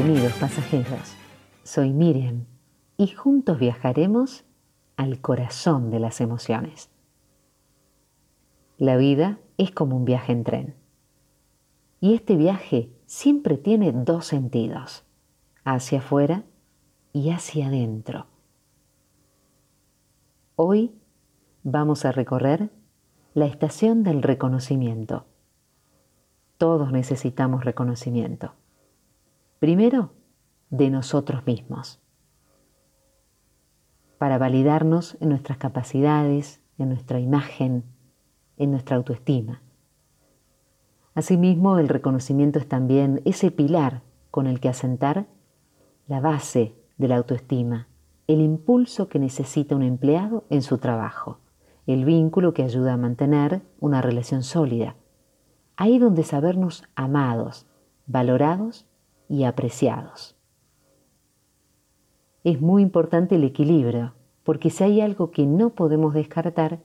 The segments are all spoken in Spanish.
Bienvenidos pasajeros, soy Miriam y juntos viajaremos al corazón de las emociones. La vida es como un viaje en tren y este viaje siempre tiene dos sentidos, hacia afuera y hacia adentro. Hoy vamos a recorrer la estación del reconocimiento. Todos necesitamos reconocimiento. Primero, de nosotros mismos, para validarnos en nuestras capacidades, en nuestra imagen, en nuestra autoestima. Asimismo, el reconocimiento es también ese pilar con el que asentar la base de la autoestima, el impulso que necesita un empleado en su trabajo, el vínculo que ayuda a mantener una relación sólida. Ahí donde sabernos amados, valorados y apreciados. Es muy importante el equilibrio, porque si hay algo que no podemos descartar,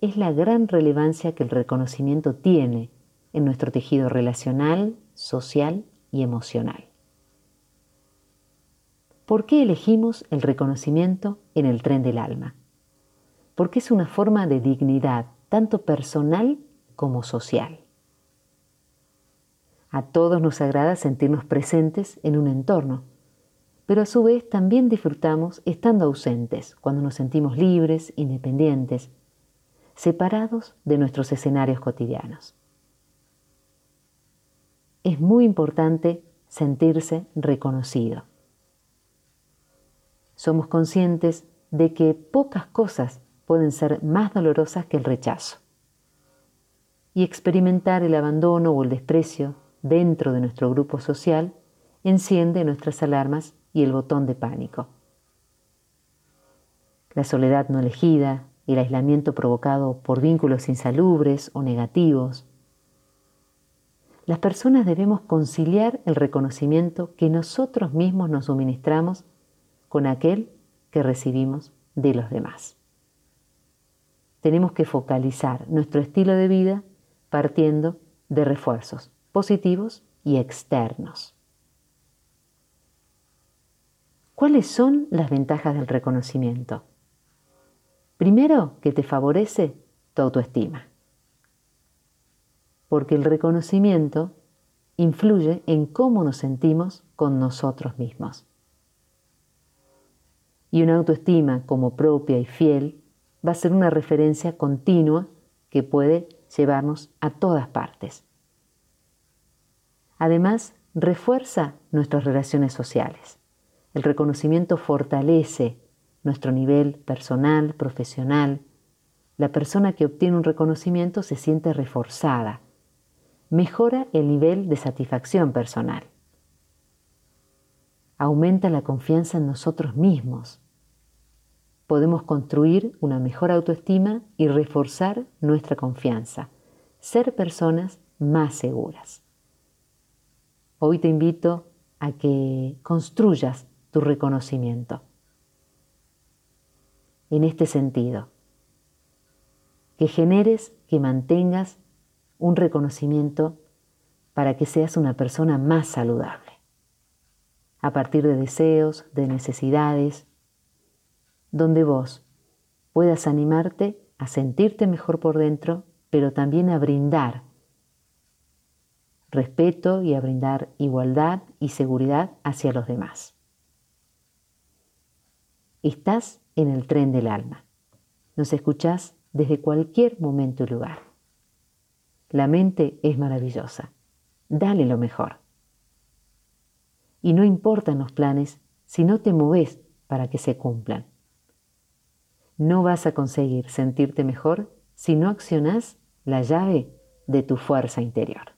es la gran relevancia que el reconocimiento tiene en nuestro tejido relacional, social y emocional. ¿Por qué elegimos el reconocimiento en el tren del alma? Porque es una forma de dignidad, tanto personal como social. A todos nos agrada sentirnos presentes en un entorno, pero a su vez también disfrutamos estando ausentes, cuando nos sentimos libres, independientes, separados de nuestros escenarios cotidianos. Es muy importante sentirse reconocido. Somos conscientes de que pocas cosas pueden ser más dolorosas que el rechazo. Y experimentar el abandono o el desprecio dentro de nuestro grupo social enciende nuestras alarmas y el botón de pánico. La soledad no elegida, el aislamiento provocado por vínculos insalubres o negativos. Las personas debemos conciliar el reconocimiento que nosotros mismos nos suministramos con aquel que recibimos de los demás. Tenemos que focalizar nuestro estilo de vida partiendo de refuerzos positivos y externos. ¿Cuáles son las ventajas del reconocimiento? Primero, que te favorece tu autoestima, porque el reconocimiento influye en cómo nos sentimos con nosotros mismos. Y una autoestima como propia y fiel va a ser una referencia continua que puede llevarnos a todas partes. Además, refuerza nuestras relaciones sociales. El reconocimiento fortalece nuestro nivel personal, profesional. La persona que obtiene un reconocimiento se siente reforzada. Mejora el nivel de satisfacción personal. Aumenta la confianza en nosotros mismos. Podemos construir una mejor autoestima y reforzar nuestra confianza. Ser personas más seguras. Hoy te invito a que construyas tu reconocimiento. En este sentido, que generes, que mantengas un reconocimiento para que seas una persona más saludable, a partir de deseos, de necesidades, donde vos puedas animarte a sentirte mejor por dentro, pero también a brindar respeto y a brindar igualdad y seguridad hacia los demás. Estás en el tren del alma. Nos escuchás desde cualquier momento y lugar. La mente es maravillosa. Dale lo mejor. Y no importan los planes si no te moves para que se cumplan. No vas a conseguir sentirte mejor si no accionás la llave de tu fuerza interior.